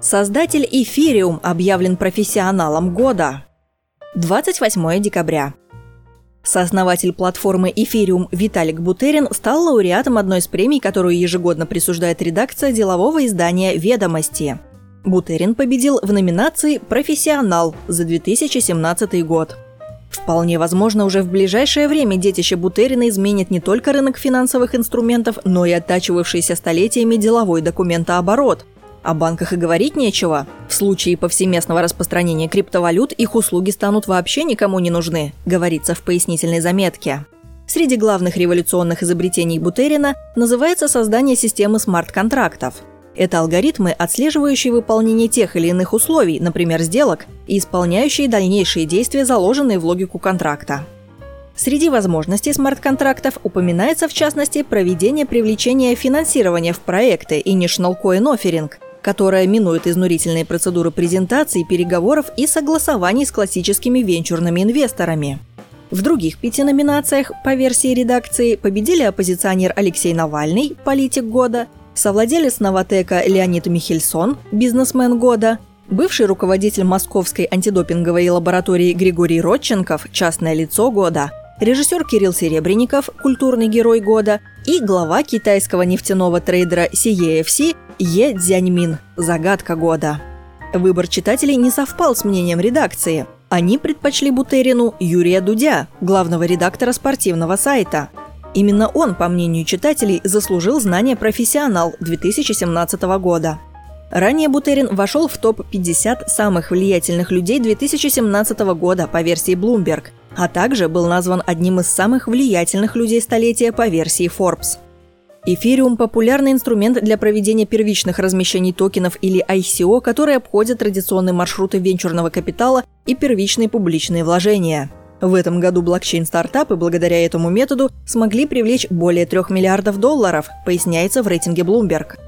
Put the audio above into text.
Создатель Эфириум объявлен профессионалом года. 28 декабря. Сооснователь платформы Эфириум Виталик Бутерин стал лауреатом одной из премий, которую ежегодно присуждает редакция делового издания «Ведомости». Бутерин победил в номинации «Профессионал» за 2017 год. Вполне возможно, уже в ближайшее время детище Бутерина изменит не только рынок финансовых инструментов, но и оттачивавшийся столетиями деловой документооборот – о банках и говорить нечего. В случае повсеместного распространения криптовалют их услуги станут вообще никому не нужны, говорится в пояснительной заметке. Среди главных революционных изобретений Бутерина называется создание системы смарт-контрактов. Это алгоритмы, отслеживающие выполнение тех или иных условий, например, сделок, и исполняющие дальнейшие действия, заложенные в логику контракта. Среди возможностей смарт-контрактов упоминается в частности проведение привлечения финансирования в проекты и National Coin Offering – которая минует изнурительные процедуры презентаций, переговоров и согласований с классическими венчурными инвесторами. В других пяти номинациях, по версии редакции, победили оппозиционер Алексей Навальный, политик года, совладелец Новотека Леонид Михельсон, бизнесмен года, бывший руководитель Московской антидопинговой лаборатории Григорий Родченков, частное лицо года, режиссер Кирилл Серебренников, культурный герой года и глава китайского нефтяного трейдера CEFC Е Дзяньмин – загадка года. Выбор читателей не совпал с мнением редакции. Они предпочли Бутерину Юрия Дудя, главного редактора спортивного сайта. Именно он, по мнению читателей, заслужил знание «Профессионал» 2017 года. Ранее Бутерин вошел в топ-50 самых влиятельных людей 2017 года по версии Bloomberg, а также был назван одним из самых влиятельных людей столетия по версии Forbes. Эфириум – популярный инструмент для проведения первичных размещений токенов или ICO, которые обходят традиционные маршруты венчурного капитала и первичные публичные вложения. В этом году блокчейн-стартапы благодаря этому методу смогли привлечь более 3 миллиардов долларов, поясняется в рейтинге Bloomberg.